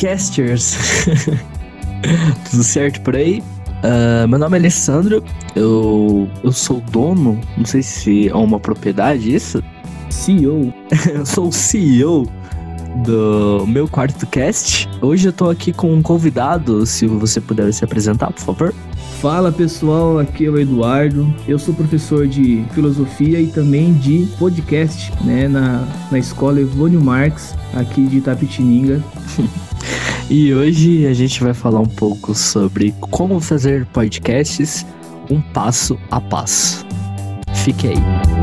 podcasters? Tudo certo por aí? Uh, meu nome é Alessandro, eu, eu sou dono, não sei se é uma propriedade isso. CEO. eu sou o CEO do meu quarto cast. Hoje eu tô aqui com um convidado, se você puder se apresentar, por favor. Fala pessoal, aqui é o Eduardo. Eu sou professor de filosofia e também de podcast, né, na, na escola Evônio Marx, aqui de Itapetininga. e hoje a gente vai falar um pouco sobre como fazer podcasts um passo a passo. Fique aí.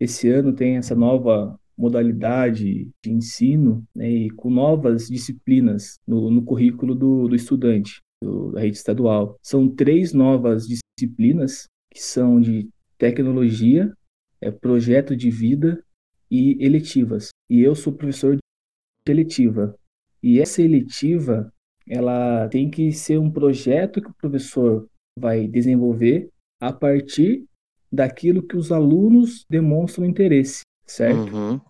esse ano tem essa nova modalidade de ensino né, e com novas disciplinas no, no currículo do, do estudante do, da rede estadual. São três novas disciplinas que são de tecnologia, é, projeto de vida e eletivas. E eu sou professor de eletiva. E essa eletiva, ela tem que ser um projeto que o professor vai desenvolver a partir daquilo que os alunos demonstram interesse, certo? Uhum.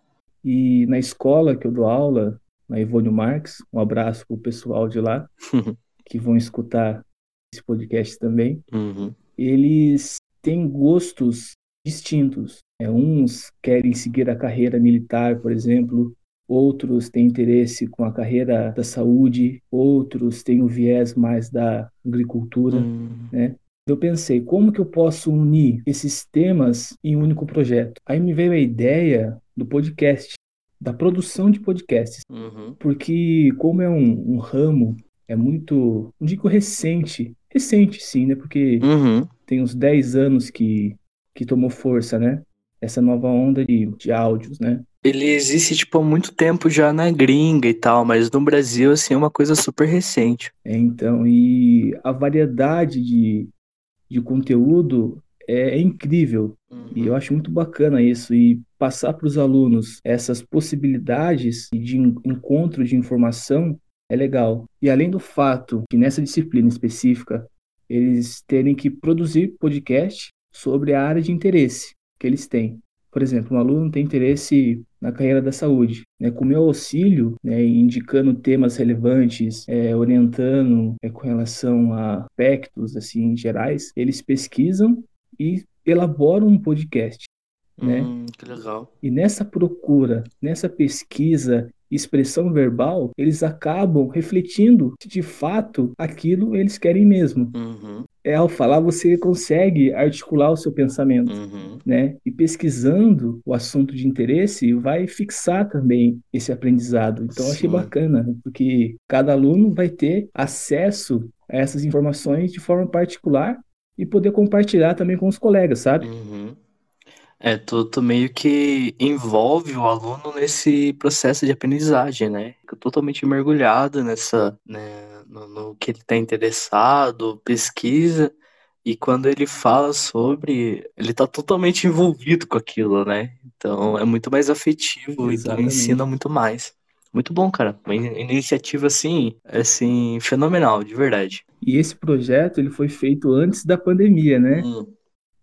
E na escola que eu dou aula, na Ivônio Marx, um abraço para o pessoal de lá, que vão escutar esse podcast também, uhum. eles têm gostos distintos. É, uns querem seguir a carreira militar, por exemplo, outros têm interesse com a carreira da saúde, outros têm o viés mais da agricultura, uhum. né? eu pensei, como que eu posso unir esses temas em um único projeto? Aí me veio a ideia do podcast, da produção de podcasts. Uhum. Porque como é um, um, ramo, é muito, não digo recente, recente sim, né? Porque uhum. tem uns 10 anos que, que tomou força, né? Essa nova onda de, de áudios, né? Ele existe, tipo, há muito tempo já na gringa e tal, mas no Brasil, assim, é uma coisa super recente. É, então, e a variedade de, de conteúdo é, é incrível. Uhum. E eu acho muito bacana isso. E passar para os alunos essas possibilidades de encontro de informação é legal. E além do fato que nessa disciplina específica eles terem que produzir podcast sobre a área de interesse que eles têm. Por exemplo, um aluno tem interesse na carreira da saúde, né, com meu auxílio, né, indicando temas relevantes, é, orientando é, com relação a aspectos assim gerais, eles pesquisam e elaboram um podcast. Né? Hum, que legal. E nessa procura, nessa pesquisa expressão verbal, eles acabam refletindo que de fato aquilo eles querem mesmo. Uhum. É ao falar você consegue articular o seu pensamento, uhum. né? E pesquisando o assunto de interesse vai fixar também esse aprendizado. Então Sim. achei bacana, porque cada aluno vai ter acesso a essas informações de forma particular e poder compartilhar também com os colegas, sabe? Uhum. É, tu, tu meio que envolve o aluno nesse processo de aprendizagem, né? Fica totalmente mergulhado nessa, né, no, no que ele está interessado, pesquisa, e quando ele fala sobre, ele está totalmente envolvido com aquilo, né? Então é muito mais afetivo, então ensina muito mais. Muito bom, cara. Uma iniciativa assim, assim, fenomenal, de verdade. E esse projeto ele foi feito antes da pandemia, né? Hum.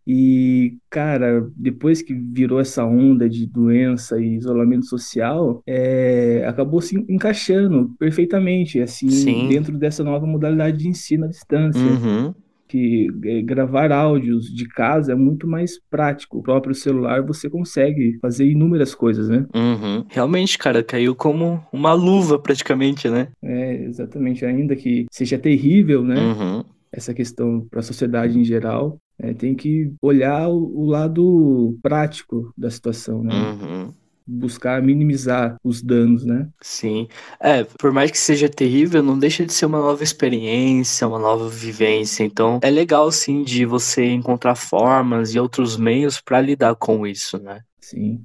E, cara, depois que virou essa onda de doença e isolamento social, é, acabou se encaixando perfeitamente, assim, Sim. dentro dessa nova modalidade de ensino à distância. Uhum. Que é, gravar áudios de casa é muito mais prático. O próprio celular você consegue fazer inúmeras coisas, né? Uhum. Realmente, cara, caiu como uma luva praticamente, né? É, exatamente. Ainda que seja terrível, né? Uhum essa questão para a sociedade em geral, é, tem que olhar o, o, lado prático da situação, né? Uhum. Buscar minimizar os danos, né? Sim. É, por mais que seja terrível, não deixa de ser uma nova experiência, uma nova vivência. Então, é legal, sim, de você encontrar formas e outros meios para lidar com isso, né? Sim.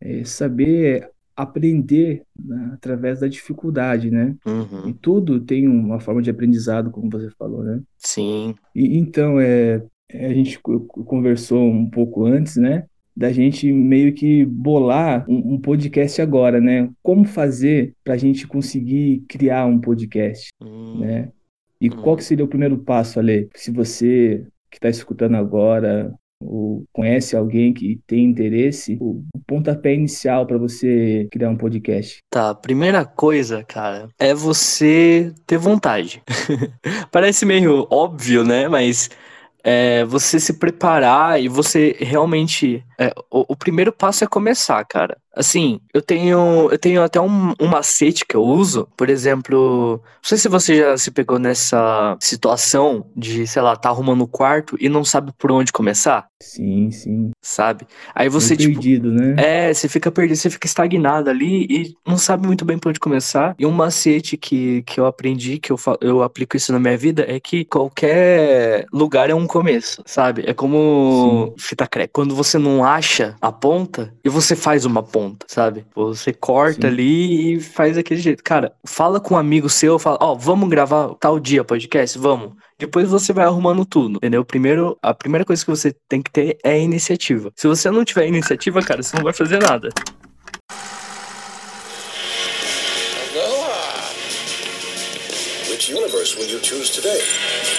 É saber aprender né, através da dificuldade, né? Uhum. E tudo tem uma forma de aprendizado, como você falou, né? Sim. E então é, a gente conversou um pouco antes, né? Da gente meio que bolar um, um podcast agora, né? Como fazer para a gente conseguir criar um podcast, hum. né? E hum. qual que seria o primeiro passo, Ale? Se você que está escutando agora ou conhece alguém que tem interesse, o pontapé inicial para você criar um podcast? Tá, primeira coisa, cara, é você ter vontade. Parece meio óbvio, né? Mas é você se preparar e você realmente. É, o, o, primeiro passo é começar, cara. Assim, eu tenho, eu tenho até um, um macete que eu uso. Por exemplo, não sei se você já se pegou nessa situação de, sei lá, tá arrumando o quarto e não sabe por onde começar. Sim, sim. Sabe? Aí você, tipo. Perdido, né? É, você fica perdido, você fica estagnado ali e não sabe muito bem por onde começar. E um macete que, que eu aprendi, que eu, eu aplico isso na minha vida, é que qualquer lugar é um começo, sabe? É como sim. fita crepe. Quando você não acha a ponta e você faz uma ponta ponta, sabe? Você corta Sim. ali e faz daquele jeito. Cara, fala com um amigo seu, fala, ó, oh, vamos gravar tal dia podcast? Vamos. Depois você vai arrumando tudo, entendeu? Primeiro, a primeira coisa que você tem que ter é iniciativa. Se você não tiver iniciativa, cara, você não vai fazer nada. Aloha. Which universe will you choose today?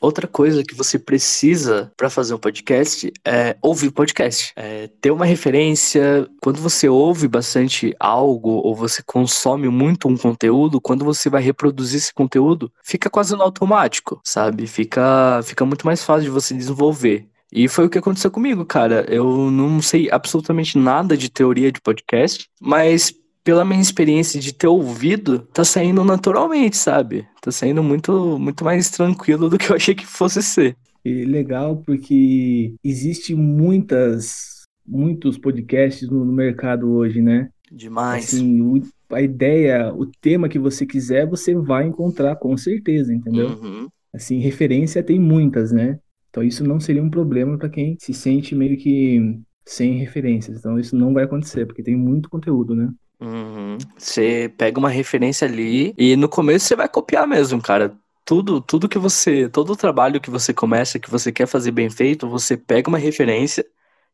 Outra coisa que você precisa para fazer um podcast é ouvir podcast. É ter uma referência. Quando você ouve bastante algo ou você consome muito um conteúdo, quando você vai reproduzir esse conteúdo, fica quase no automático, sabe? Fica, fica muito mais fácil de você desenvolver. E foi o que aconteceu comigo, cara. Eu não sei absolutamente nada de teoria de podcast, mas pela minha experiência de ter ouvido, tá saindo naturalmente, sabe? Tá saindo muito, muito mais tranquilo do que eu achei que fosse ser. E legal porque existe muitas, muitos podcasts no, mercado hoje, né? Demais. Assim, o, a ideia, o tema que você quiser, você vai encontrar com certeza, entendeu? Uhum. Assim, referência tem muitas, né? Então isso não seria um problema para quem se sente meio que sem referências. Então isso não vai acontecer, porque tem muito conteúdo, né? Uhum. Você pega uma referência ali e no começo você vai copiar mesmo, cara. Tudo, tudo que você, todo o trabalho que você começa, que você quer fazer bem feito, você pega uma referência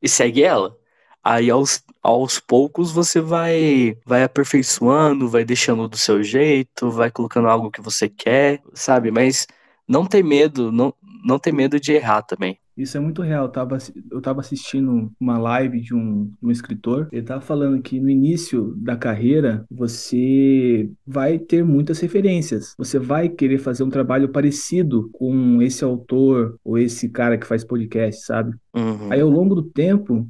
e segue ela. Aí aos, aos poucos você vai vai aperfeiçoando, vai deixando do seu jeito, vai colocando algo que você quer, sabe? Mas não ter medo, não, não ter medo de errar também. Isso é muito real. Eu tava, eu tava assistindo uma live de um, um escritor. Ele tava falando que no início da carreira você vai ter muitas referências. Você vai querer fazer um trabalho parecido com esse autor ou esse cara que faz podcast, sabe? Uhum. Aí ao longo do tempo,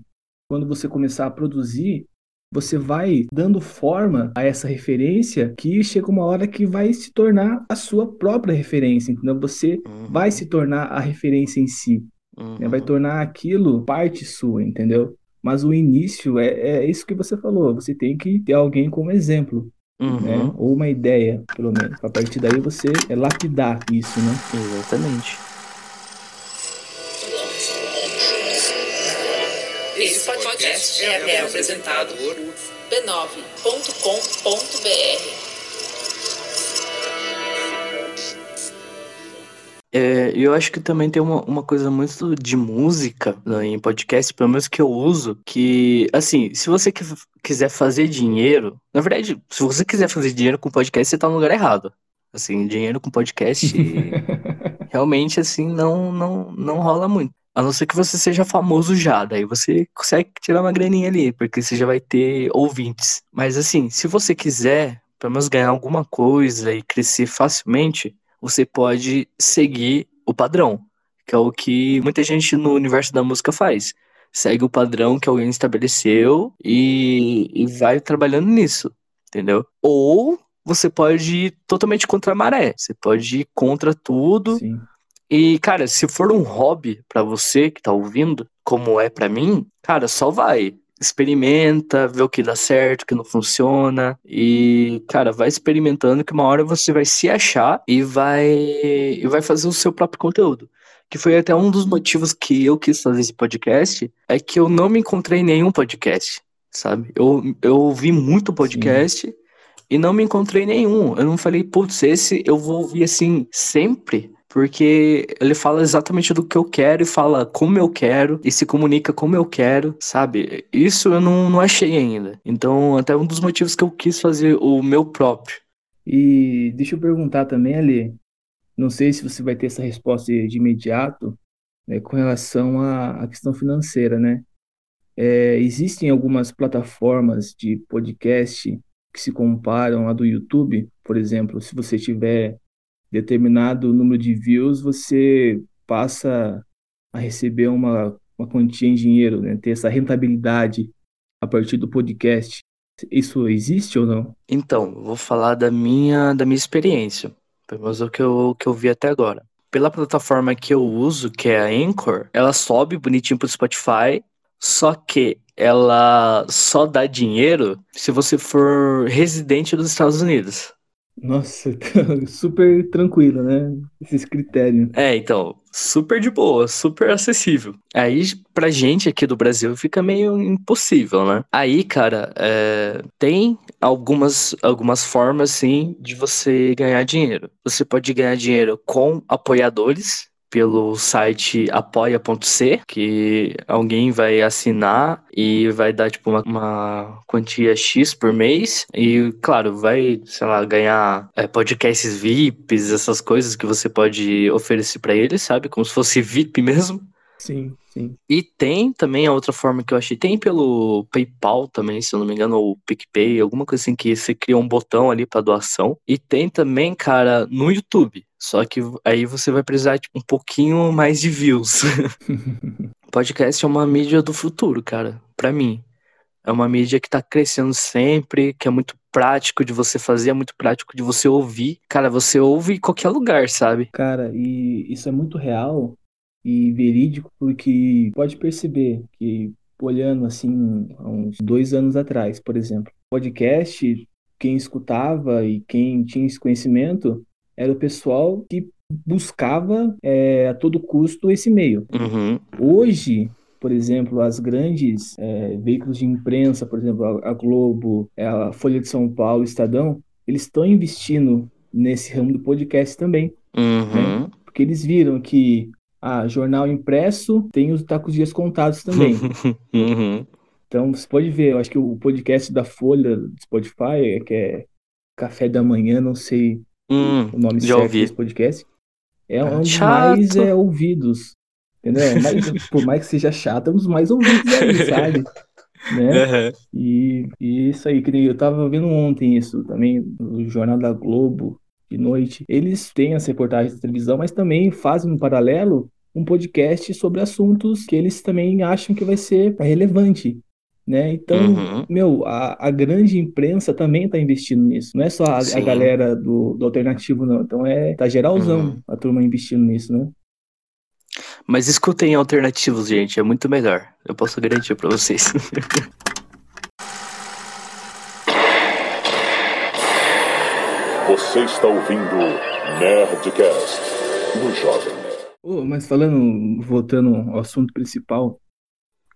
quando você começar a produzir, você vai dando forma a essa referência que chega uma hora que vai se tornar a sua própria referência, entendeu? Você uhum. vai se tornar a referência em si. Uhum. Né? Vai tornar aquilo parte sua, entendeu? Mas o início é, é isso que você falou. Você tem que ter alguém como exemplo. Uhum. Né? Ou uma ideia, pelo menos. A partir daí você é lapidar isso, né? Exatamente. Esse podcast é apresentado por b9.com.br. É, eu acho que também tem uma, uma coisa muito de música né, em podcast, pelo menos que eu uso, que, assim, se você quiser fazer dinheiro, na verdade, se você quiser fazer dinheiro com podcast, você tá no lugar errado. Assim, dinheiro com podcast, realmente, assim, não, não, não rola muito. A não ser que você seja famoso já, daí você consegue tirar uma graninha ali, porque você já vai ter ouvintes. Mas assim, se você quiser, pelo menos ganhar alguma coisa e crescer facilmente, você pode seguir o padrão, que é o que muita gente no universo da música faz. Segue o padrão que alguém estabeleceu e, e vai trabalhando nisso, entendeu? Ou você pode ir totalmente contra a maré, você pode ir contra tudo. Sim. E, cara, se for um hobby para você que tá ouvindo, como é para mim, cara, só vai experimenta, vê o que dá certo, o que não funciona e, cara, vai experimentando que uma hora você vai se achar e vai e vai fazer o seu próprio conteúdo. Que foi até um dos motivos que eu quis fazer esse podcast, é que eu não me encontrei em nenhum podcast, sabe? Eu, eu ouvi muito podcast Sim. e não me encontrei em nenhum. Eu não falei, putz, esse eu vou ouvir assim sempre, porque ele fala exatamente do que eu quero e fala como eu quero e se comunica como eu quero, sabe? Isso eu não, não achei ainda. Então, até um dos motivos que eu quis fazer o meu próprio. E deixa eu perguntar também, Ali, não sei se você vai ter essa resposta de imediato, né, com relação à, à questão financeira, né? É, existem algumas plataformas de podcast que se comparam à do YouTube, por exemplo, se você tiver determinado número de views, você passa a receber uma, uma quantia em dinheiro, né? ter essa rentabilidade a partir do podcast. Isso existe ou não? Então, vou falar da minha, da minha experiência, pelo menos o que eu, que eu vi até agora. Pela plataforma que eu uso, que é a Anchor, ela sobe bonitinho pro Spotify, só que ela só dá dinheiro se você for residente dos Estados Unidos. Nossa, super tranquilo, né? Esses critérios. É, então, super de boa, super acessível. Aí, pra gente aqui do Brasil, fica meio impossível, né? Aí, cara, é, tem algumas, algumas formas, sim, de você ganhar dinheiro. Você pode ganhar dinheiro com apoiadores, pelo site apoia.c, que alguém vai assinar e vai dar tipo uma, uma, quantia X por mês e claro, vai, sei lá, ganhar é, podcasts VIPs, essas coisas que você pode oferecer para eles, sabe? Como se fosse VIP mesmo. Sim, sim. E tem também a outra forma que eu achei, tem pelo PayPal também, se eu não me engano, ou PicPay, alguma coisa assim que você cria um botão ali para doação. E tem também, cara, no YouTube. Só que aí você vai precisar tipo, um pouquinho mais de views. Podcast é uma mídia do futuro, cara, para mim. É uma mídia que tá crescendo sempre, que é muito prático de você fazer, é muito prático de você ouvir. Cara, você ouve em qualquer lugar, sabe? Cara, e isso é muito real e verídico, porque pode perceber que, olhando assim, há uns dois anos atrás, por exemplo, podcast, quem escutava e quem tinha esse conhecimento era o pessoal que buscava é, a todo custo esse meio. Uhum. Hoje, por exemplo, as grandes é, veículos de imprensa, por exemplo, a, Globo, é, a Folha de São Paulo, o Estadão, eles estão investindo nesse ramo do podcast também. Uhum. Né? Porque eles viram que a ah, jornal impresso tem os tacos dias contados também. uhum. Então você pode ver, eu acho que o podcast da Folha do Spotify, que é Café da Manhã, não sei Hum, o nome já certo ouvi. desse podcast, é um dos mais é, ouvidos. Entendeu? Mas, por mais que seja chato, é um dos mais ouvidos aí, sabe? Né? Uhum. E, e isso aí, que eu tava vendo ontem isso também, no Jornal da Globo, de noite. Eles têm as reportagens da televisão, mas também fazem um paralelo um podcast sobre assuntos que eles também acham que vai ser relevante né? Então, Uhum. meu, a, a grande imprensa também está investindo nisso. Não é só a, a galera do, do alternativo, não. Então é tá geralzão Uhum. a turma investindo nisso, né? Mas escutem alternativos, gente, é muito melhor. Eu posso garantir pra vocês. Você está ouvindo Nerdcast no Jovem. Ô, mas falando, voltando ao assunto principal,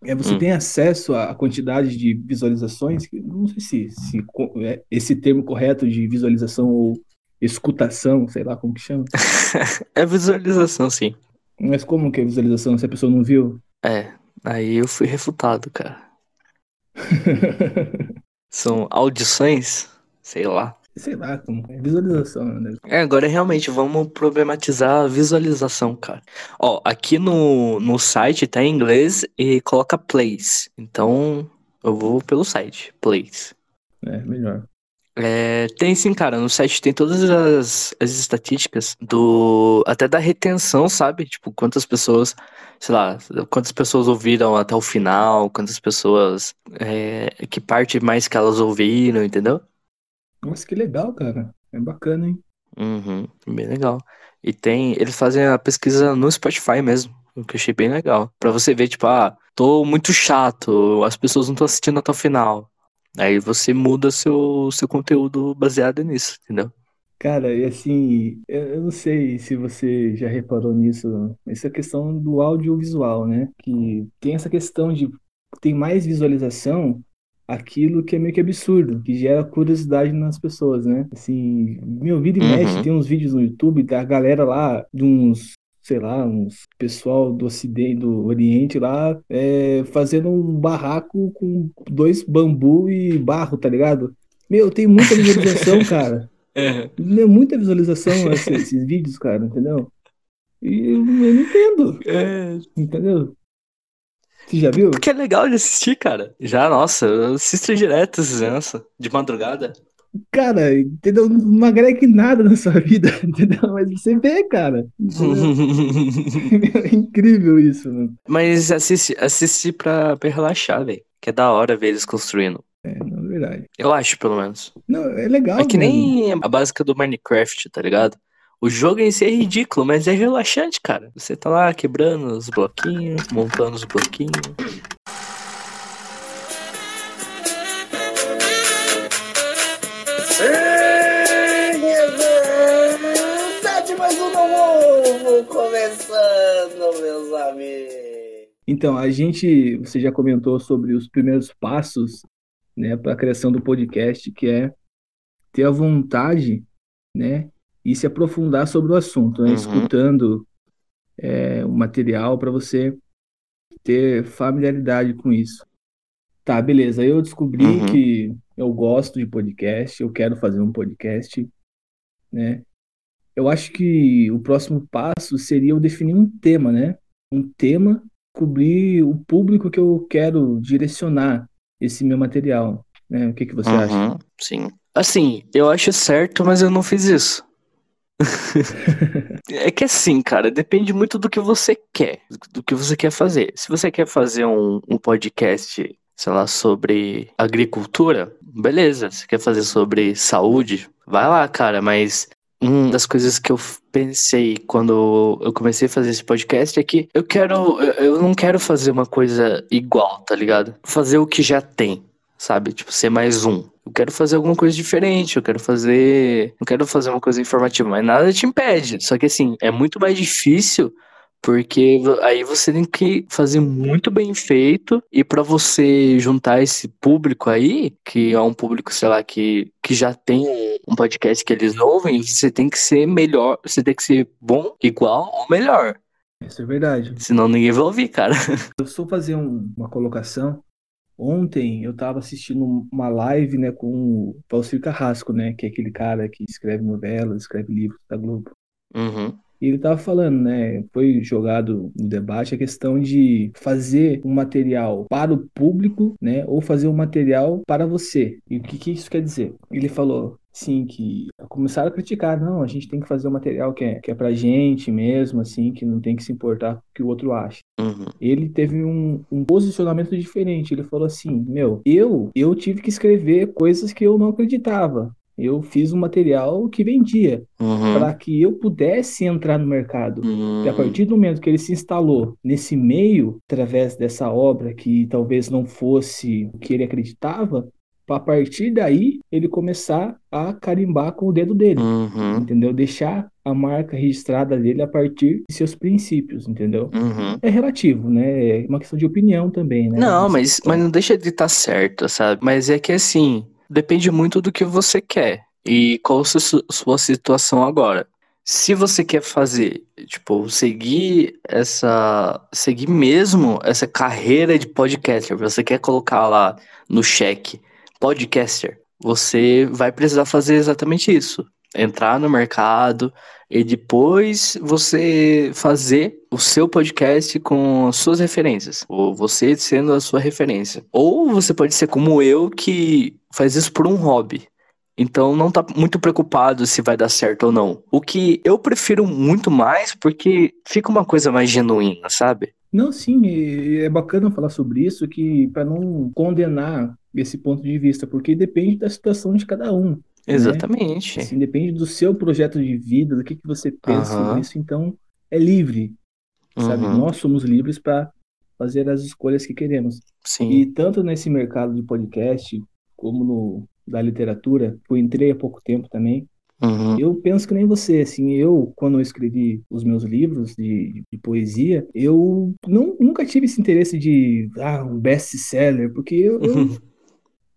é, você Hum. tem acesso à quantidade de visualizações? Não sei se, se é esse termo correto de visualização ou escutação, sei lá como que chama. é visualização, sim. Mas como que é visualização se a pessoa não viu? É, aí eu fui refutado, cara. São audições? Sei lá. Sei lá como é visualização, né? É, agora realmente vamos problematizar a visualização, cara. Ó, aqui no, no site tá em inglês e coloca plays. Então eu vou pelo site, plays. É, melhor. É, tem sim, cara. No site tem todas as, as estatísticas do. Até da retenção, sabe? Tipo, quantas pessoas. Sei lá, quantas pessoas ouviram até o final, quantas pessoas. é, que parte mais que elas ouviram, entendeu? Nossa, que legal, cara. É bacana, hein? Uhum, bem legal. E tem. Eles fazem a pesquisa no Spotify mesmo. O que eu achei bem legal. Pra você ver, tipo, ah, tô muito chato, as pessoas não estão assistindo até o final. Aí você muda seu, seu conteúdo baseado nisso, entendeu? Cara, e assim, eu eu não sei se você já reparou nisso, essa questão do audiovisual, né? Que tem essa questão de tem mais visualização aquilo que é meio que absurdo, que gera curiosidade nas pessoas, né? Assim, meu vida e Uhum. mexe, tem uns vídeos no YouTube da galera lá, de uns, sei lá, uns pessoal do ocidente, do oriente lá, é, fazendo um barraco com dois bambu e barro, tá ligado? Meu, tem muita visualização, cara. É. Muita visualização esse- esses vídeos, cara, entendeu? E eu, eu não entendo, É, entendeu? Você já viu? porque é legal de assistir, cara. Já, nossa, eu assisto direto essa, de madrugada. Cara, entendeu? Não agrega em nada na sua vida, entendeu? Mas você vê, cara. É incrível isso, mano. Mas assiste, assiste pra, pra relaxar, velho. Que é da hora ver eles construindo. É, não é verdade. Eu acho, pelo menos. Não, é legal. É que mano. nem a básica do Minecraft, tá ligado? O jogo em si é ridículo, mas é relaxante, cara. Você tá lá quebrando os bloquinhos, montando os bloquinhos. Mais um novo começando, meus amigos. Então, a gente, você já comentou sobre os primeiros passos, né, para a criação do podcast, que é ter a vontade, né, e se aprofundar sobre o assunto, né, Uhum. escutando é, o material para você ter familiaridade com isso. Tá, beleza. Eu descobri Uhum. que eu gosto de podcast, eu quero fazer um podcast, né? Eu acho que o próximo passo seria eu definir um tema, né? Um tema, cobrir o público que eu quero direcionar esse meu material, né? O que que você acha? Uhum, Sim. Assim, eu acho certo, mas eu não fiz isso. É que assim, cara, depende muito do que você quer, do que você quer fazer. Se você quer fazer um, um podcast, sei lá, sobre agricultura, beleza. Se quer fazer sobre saúde, vai lá, cara, mas uma das coisas que eu pensei quando eu comecei a fazer esse podcast é que eu quero, eu não quero fazer uma coisa igual, tá ligado? Fazer o que já tem, sabe? Tipo, ser mais um. Eu quero fazer alguma coisa diferente, eu quero fazer. Não quero fazer uma coisa informativa, mas nada te impede. Só que assim, é muito mais difícil. Porque aí você tem que fazer muito bem feito e pra você juntar esse público aí, que é um público, sei lá, que, que já tem um, podcast que eles ouvem, você tem que ser melhor, você tem que ser bom, igual ou melhor. Isso é verdade. Senão ninguém vai ouvir, cara. Eu só fazer um- uma colocação. Ontem eu estava assistindo uma live, né, com o Valcir Carrasco, né, que é aquele cara que escreve novelas, escreve livros da Globo. Uhum. E ele estava falando, né, foi jogado no debate a questão de fazer um material para o público, né, ou fazer um material para você. E o que, que isso quer dizer? Ele falou, sim, que começaram a criticar, não, a gente tem que fazer um material que é, que é pra gente mesmo, assim, que não tem que se importar com o que o outro acha Uhum. ele teve um, um posicionamento diferente. Ele falou assim: Meu, eu, eu tive que escrever coisas que eu não acreditava. Eu fiz um material que vendia Uhum. para que eu pudesse entrar no mercado. E a Uhum. partir do momento que ele se instalou nesse meio, através dessa obra que talvez não fosse o que ele acreditava, a partir daí ele começar a carimbar com o dedo dele Uhum. entendeu? Deixar a marca registrada dele a partir de seus princípios, entendeu? Uhum. É relativo, né? É uma questão de opinião também, né? Não, mas, mas não deixa de estar certo, sabe? Mas é que assim, depende muito do que você quer e qual a su- sua situação agora. Se você quer fazer, tipo, seguir essa, seguir mesmo essa carreira de podcaster, você quer colocar lá no cheque podcaster, você vai precisar fazer exatamente isso. Entrar no mercado e depois você fazer o seu podcast com as suas referências, ou você sendo a sua referência. Ou você pode ser como eu que faz isso por um hobby. Então não tá muito preocupado se vai dar certo ou não. O que eu prefiro muito mais porque fica uma coisa mais genuína, sabe? Não, sim, é bacana falar sobre isso, que para não condenar esse ponto de vista, porque depende da situação de cada um. Exatamente. Assim, depende do seu projeto de vida, do que, que você pensa Aham. sobre isso, então é livre, sabe? Uhum, Nós somos livres para fazer as escolhas que queremos. Sim. E tanto nesse mercado de podcast, como no da literatura, eu entrei há pouco tempo também, Uhum. Eu penso que nem você, assim, eu, quando eu escrevi os meus livros de, de poesia, eu não, nunca tive esse interesse de, ah, um best-seller, porque eu, eu,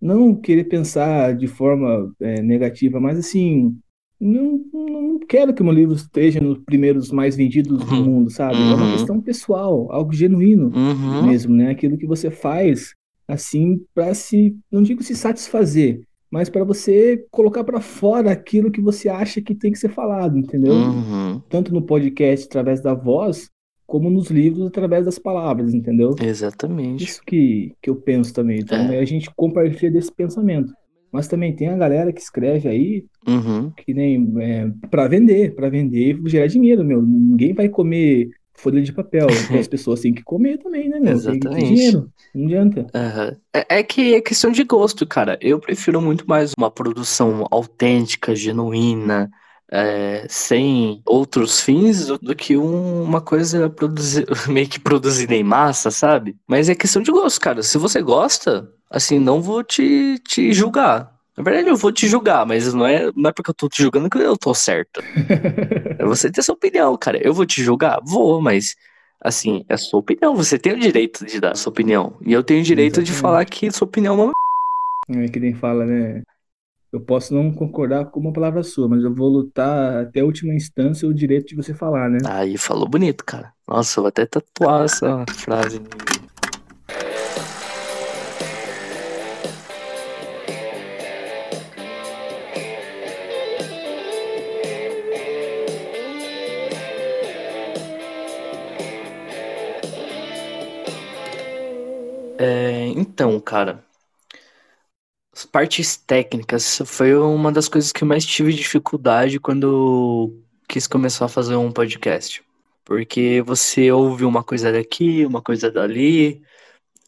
não querer pensar de forma é, negativa, mas assim, não, não quero que meu livro esteja nos primeiros mais vendidos do Uhum. mundo, sabe? É uma Uhum. questão pessoal, algo genuíno Uhum. mesmo, né? Aquilo que você faz assim para se, não digo se satisfazer, mas para você colocar para fora aquilo que você acha que tem que ser falado, entendeu? Uhum. Tanto no podcast através da voz, como nos livros através das palavras, entendeu? Exatamente. Isso que, que eu penso também. Então, É. a gente compartilha desse pensamento. Mas também tem a galera que escreve aí Uhum. que nem é, para vender, para vender e gerar dinheiro, meu. Ninguém vai comer folha de papel. As pessoas têm que comer também, né, meu? Tem Exatamente. dinheiro. Não adianta. Aham. É, é que é questão de gosto, cara. Eu prefiro muito mais uma produção autêntica, genuína, é, sem outros fins, do, que um- uma coisa produzi- meio que produzida em massa, sabe? Mas é questão de gosto, cara. Se você gosta, assim, não vou te, te julgar. Na verdade, eu vou te julgar, mas não é, não é porque eu tô te julgando que eu tô certo. É você ter sua opinião, cara. Eu vou te julgar? Vou, mas assim, é sua opinião. Você tem o direito de dar sua opinião. E eu tenho o direito de Exatamente. falar que sua opinião é uma É que nem fala, né? Eu posso não concordar com uma palavra sua, mas eu vou lutar até a última instância o direito de você falar, né? Aí falou bonito, cara. Nossa, eu vou até tatuar essa frase. em mim. É, então, cara, as partes técnicas foi uma das coisas que eu mais tive dificuldade quando quis começar a fazer um podcast. Porque você ouve uma coisa daqui, uma coisa dali,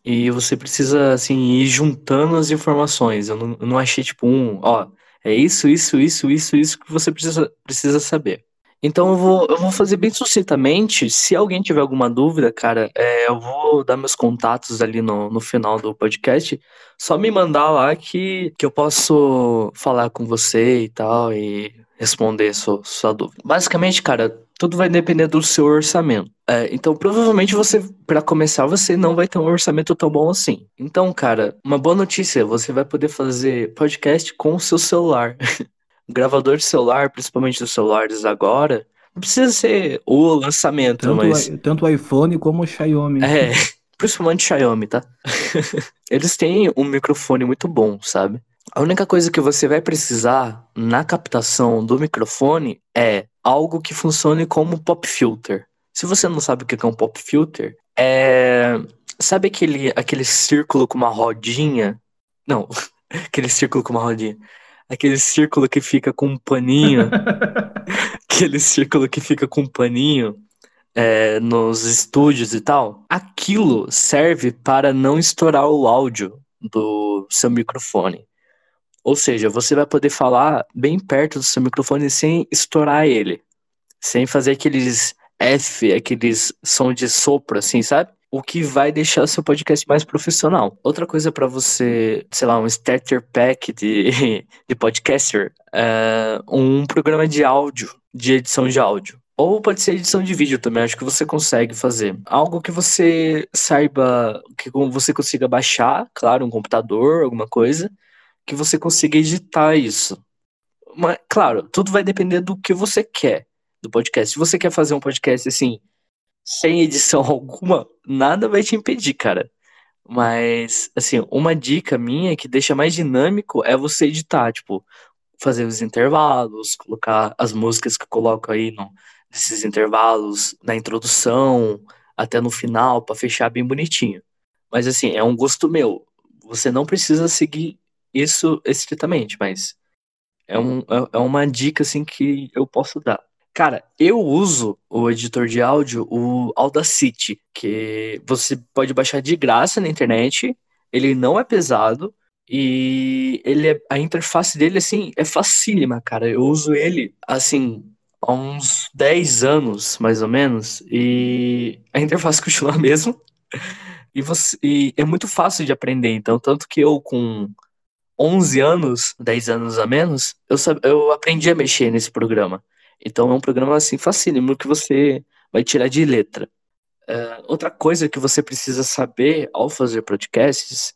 e você precisa, assim, ir juntando as informações. Eu não, eu não achei, tipo, um, ó, é isso, isso, isso, isso, isso que você precisa, precisa saber. Então eu vou, eu vou fazer bem sucintamente. Se alguém tiver alguma dúvida, cara, é, eu vou dar meus contatos ali no, no final do podcast. Só me mandar lá que, que eu posso falar com você e tal e responder sua, sua dúvida. Basicamente, cara, tudo vai depender do seu orçamento. É, então, provavelmente você, para começar, você não vai ter um orçamento tão bom assim. Então, cara, uma boa notícia, você vai poder fazer podcast com o seu celular. gravador de celular, principalmente dos celulares agora, não precisa ser o lançamento, Tanto, mas o, tanto o iPhone como o Xiaomi. é, principalmente Xiaomi, tá? Eles têm um microfone muito bom, sabe? A única coisa que você vai precisar na captação do microfone é algo que funcione como pop filter. Se você não sabe o que é um pop filter, é. Sabe aquele, aquele círculo com uma rodinha? Não, aquele círculo com uma rodinha. Aquele círculo que fica com um paninho. aquele círculo que fica com um paninho é, nos estúdios e tal. Aquilo serve para não estourar o áudio do seu microfone. Ou seja, você vai poder falar bem perto do seu microfone sem estourar ele. Sem fazer aqueles F, aqueles som de sopro, assim, sabe? O que vai deixar seu podcast mais profissional. Outra coisa para você, sei lá, um starter pack de, de podcaster, é um programa de áudio, de edição de áudio. Ou pode ser edição de vídeo também, acho que você consegue fazer. Algo que você saiba, que você consiga baixar, claro, um computador, alguma coisa, que você consiga editar isso. Mas, claro, tudo vai depender do que você quer do podcast. Se você quer fazer um podcast assim, sem edição alguma, nada vai te impedir, cara. Mas, assim, uma dica minha que deixa mais dinâmico é você editar, tipo, fazer os intervalos, colocar as músicas que eu coloco aí no, nesses intervalos, na introdução, até no final, para fechar bem bonitinho. Mas, assim, é um gosto meu. Você não precisa seguir isso estritamente, mas é, um, é, é uma dica, assim, que eu posso dar. Cara, eu uso o editor de áudio, o Audacity, que você pode baixar de graça na internet. Ele não é pesado e ele é, a interface dele assim é facílima, cara. Eu uso ele assim há uns 10 anos, mais ou menos, e a interface continua a mesma. E, você, e é muito fácil de aprender, então tanto que eu com 11 anos, 10 anos a menos, eu, eu aprendi a mexer nesse programa. Então é um programa assim facílimo que você vai tirar de letra. Uh, outra coisa que você precisa saber ao fazer podcasts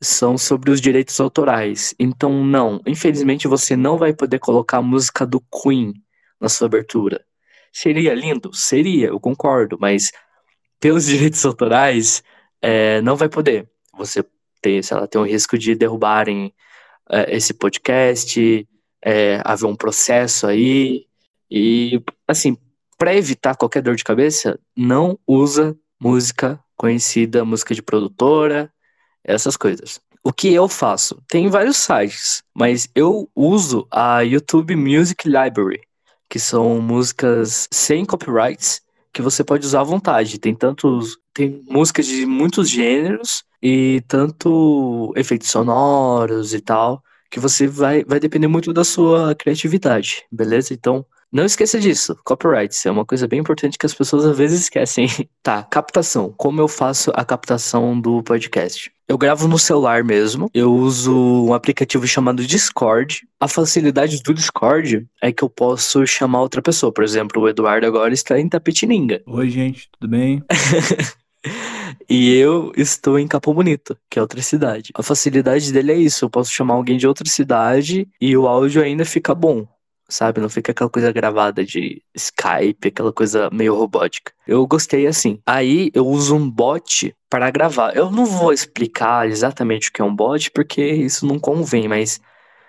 são sobre os direitos autorais. Então, não, infelizmente você não vai poder colocar a música do Queen na sua abertura. Seria lindo? Seria, eu concordo, mas pelos direitos autorais, é, não vai poder. Você tem, sei lá, tem um risco de derrubarem é, esse podcast, é, haver um processo aí. E, assim, para evitar qualquer dor de cabeça, não usa música conhecida, música de produtora, essas coisas. O que eu faço? Tem vários sites, mas eu uso a YouTube Music Library, que são músicas sem copyrights que você pode usar à vontade. Tem tantos, tem músicas de muitos gêneros e tanto efeitos sonoros e tal, que você vai, vai depender muito da sua criatividade, beleza? Então, não esqueça disso, copyrights é uma coisa bem importante que as pessoas às vezes esquecem. tá, captação. Como eu faço a captação do podcast? Eu gravo no celular mesmo. Eu uso um aplicativo chamado Discord. A facilidade do Discord é que eu posso chamar outra pessoa. Por exemplo, o Eduardo agora está em Tapetininga. Oi, gente, tudo bem? e eu estou em Capão Bonito, que é outra cidade. A facilidade dele é isso. Eu posso chamar alguém de outra cidade e o áudio ainda fica bom sabe? Não fica aquela coisa gravada de Skype, aquela coisa meio robótica. Eu gostei assim. Aí eu uso um bot para gravar. Eu não vou explicar exatamente o que é um bot, porque isso não convém, mas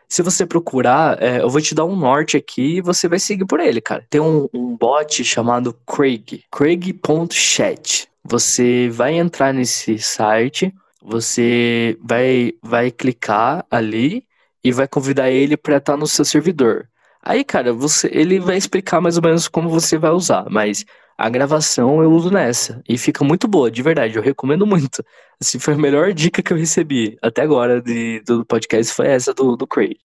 se você procurar, é, eu vou te dar um norte aqui e você vai seguir por ele, cara. Tem um, um bot chamado Craig, craig.chat. Você vai entrar nesse site, você vai, vai clicar ali e vai convidar ele para estar no seu servidor. Aí, cara, você, ele vai explicar mais ou menos como você vai usar, mas a gravação eu uso nessa e fica muito boa, de verdade, eu recomendo muito. Assim, foi a melhor dica que eu recebi até agora de, do podcast foi essa do, do Craig.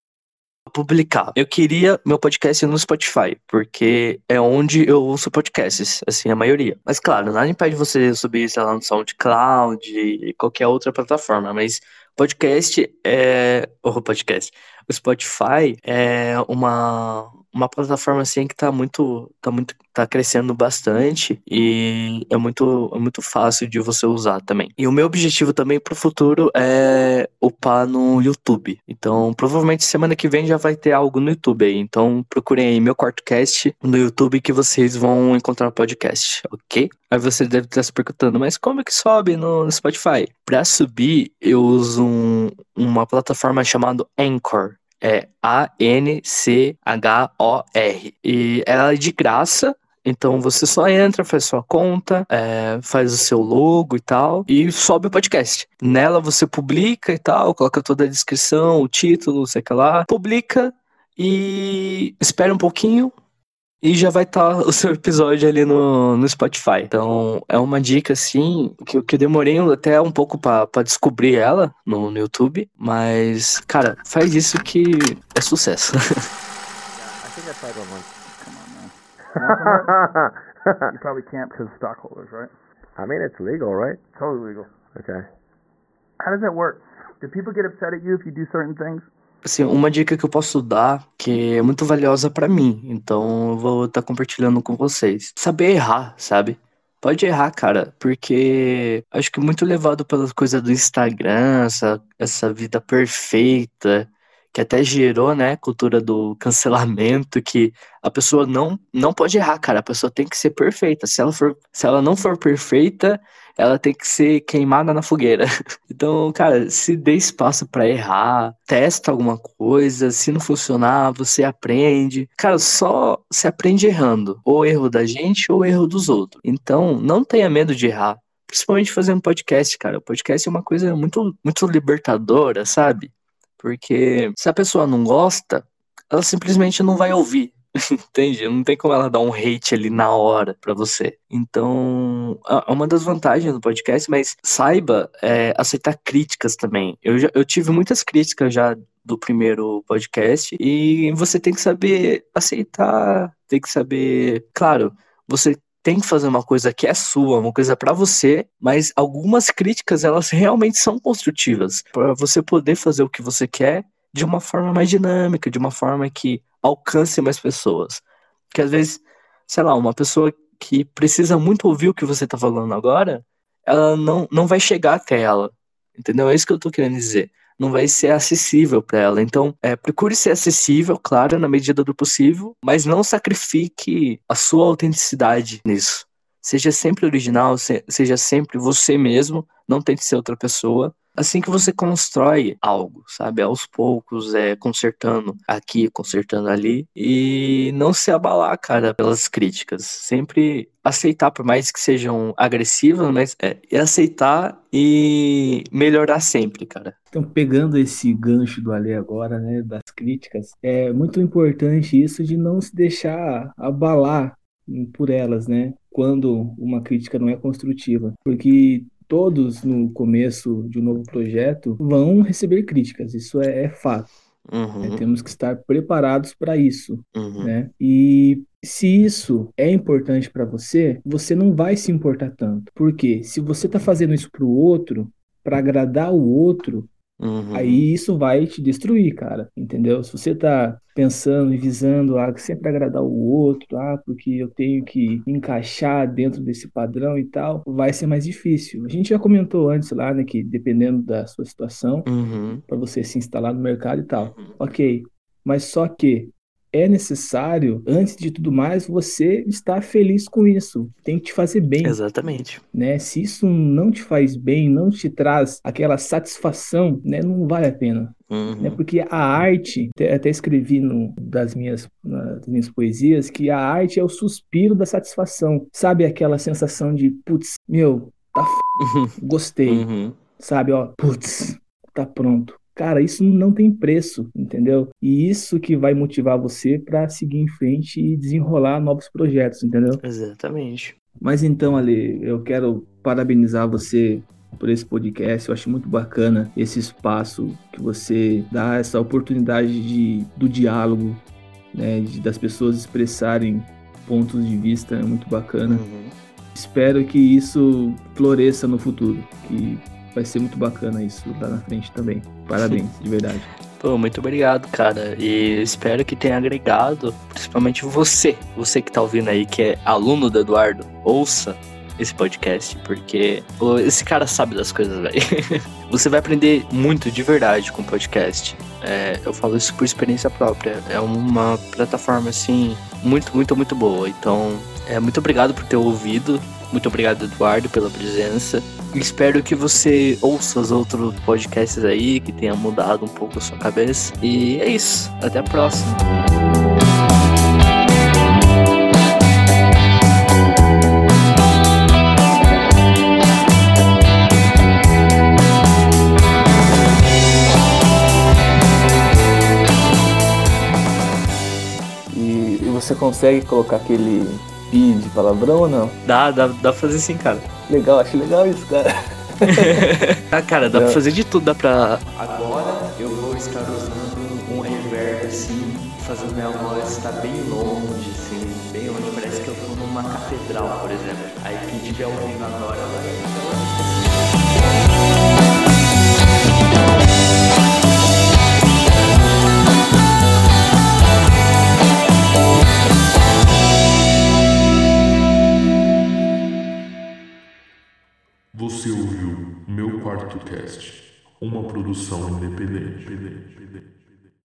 Publicar. Eu queria meu podcast no Spotify, porque é onde eu ouço podcasts, assim, a maioria. Mas claro, nada impede você subir, sei lá, no SoundCloud e qualquer outra plataforma, mas podcast é. O podcast. O Spotify é uma, uma plataforma assim que tá muito, tá muito, tá crescendo bastante e é muito, é muito fácil de você usar também. E o meu objetivo também pro futuro é upar no YouTube. Então, provavelmente semana que vem já vai ter algo no YouTube aí. Então, procurem aí meu quarto cast no YouTube que vocês vão encontrar o podcast, ok? Aí você deve estar se perguntando, mas como é que sobe no Spotify? Para subir, eu uso um, uma plataforma chamada Anchor é A-N-C-H-O-R. E ela é de graça, então você só entra, faz sua conta, é, faz o seu logo e tal, e sobe o podcast. Nela você publica e tal, coloca toda a descrição, o título, sei lá, publica e espera um pouquinho, e já vai estar tá o seu episódio ali no, no Spotify. Então, é uma dica, assim, que, que eu demorei até um pouco para descobrir ela no, no YouTube, mas, cara, faz isso que é sucesso. you probably can't because stockholders, right? I mean, it's legal, right? Totally legal. Okay. How does that work? Do people get upset at you if you do certain things? Assim, uma dica que eu posso dar, que é muito valiosa para mim, então eu vou estar tá compartilhando com vocês. Saber errar, sabe? Pode errar, cara, porque acho que muito levado pelas coisas do Instagram, essa, essa vida perfeita, que até gerou, né, cultura do cancelamento, que a pessoa não não pode errar, cara, a pessoa tem que ser perfeita. Se ela for, se ela não for perfeita, ela tem que ser queimada na fogueira. Então, cara, se dê espaço para errar, testa alguma coisa, se não funcionar, você aprende. Cara, só se aprende errando, ou erro da gente ou erro dos outros. Então, não tenha medo de errar. Principalmente fazendo podcast, cara. O podcast é uma coisa muito, muito libertadora, sabe? Porque se a pessoa não gosta, ela simplesmente não vai ouvir. Entende? Não tem como ela dar um hate ali na hora pra você. Então, é uma das vantagens do podcast, mas saiba é, aceitar críticas também. Eu, já, eu tive muitas críticas já do primeiro podcast e você tem que saber aceitar, tem que saber. Claro, você tem que fazer uma coisa que é sua, uma coisa para você, mas algumas críticas elas realmente são construtivas para você poder fazer o que você quer de uma forma mais dinâmica, de uma forma que alcance mais pessoas. Porque às vezes, sei lá, uma pessoa que precisa muito ouvir o que você está falando agora, ela não, não vai chegar até ela. entendeu? É isso que eu tô querendo dizer. Não vai ser acessível para ela. Então, é, procure ser acessível, claro, na medida do possível, mas não sacrifique a sua autenticidade nisso. Seja sempre original, seja sempre você mesmo, não tente ser outra pessoa assim que você constrói algo, sabe? Aos poucos, é, consertando aqui, consertando ali, e não se abalar, cara, pelas críticas. Sempre aceitar, por mais que sejam agressivas, mas é, e aceitar e melhorar sempre, cara. Então, pegando esse gancho do Ale agora, né, das críticas, é muito importante isso de não se deixar abalar por elas, né? Quando uma crítica não é construtiva, porque todos no começo de um novo projeto vão receber críticas, isso é, é fato. Uhum. É, temos que estar preparados para isso, uhum. né? E se isso é importante para você, você não vai se importar tanto. Porque se você está fazendo isso para o outro, para agradar o outro, Uhum. Aí isso vai te destruir, cara, entendeu? Se você tá pensando e visando ah, sempre agradar o outro, ah, porque eu tenho que encaixar dentro desse padrão e tal, vai ser mais difícil. A gente já comentou antes lá, né, que dependendo da sua situação, uhum. para você se instalar no mercado e tal. Uhum. Ok, mas só que é necessário, antes de tudo mais, você estar feliz com isso. Tem que te fazer bem. Exatamente. Né? Se isso não te faz bem, não te traz aquela satisfação, né, não vale a pena. Uhum. Né? Porque a arte, até escrevi no, das, minhas, minhas poesias, que a arte é o suspiro da satisfação. Sabe aquela sensação de, putz, meu, tá f... gostei. Uhum. Sabe, ó, putz, tá pronto. Cara, isso não tem preço, entendeu? E isso que vai motivar você para seguir em frente e desenrolar novos projetos, entendeu? Exatamente. Mas então, Ali, eu quero parabenizar você por esse podcast. Eu acho muito bacana esse espaço que você dá, essa oportunidade de, do diálogo, né, de, das pessoas expressarem pontos de vista, é muito bacana. Uhum. Espero que isso floresça no futuro, que vai ser muito bacana isso lá na frente também. Parabéns, de verdade. Pô, muito obrigado, cara. E espero que tenha agregado, principalmente você, você que tá ouvindo aí, que é aluno do Eduardo, ouça esse podcast, porque pô, esse cara sabe das coisas, velho. você vai aprender muito de verdade com o podcast. É, eu falo isso por experiência própria. É uma plataforma, assim, muito, muito, muito boa. Então, é, muito obrigado por ter ouvido. Muito obrigado, Eduardo, pela presença. Espero que você ouça os outros podcasts aí, que tenha mudado um pouco a sua cabeça. E é isso. Até a próxima. E, você consegue colocar aquele pi de palavrão ou não? Dá, dá, dá pra fazer sim, cara. Legal, acho legal isso, cara. ah, cara, dá não. pra fazer de tudo, dá pra. Agora eu vou estar usando um reverb assim, fazendo minha voz estar bem longe, assim, bem longe. Parece que eu tô numa catedral, por exemplo. Aí quem estiver ouvindo agora vai. Você ouviu Meu Quarto Cast, uma produção independente.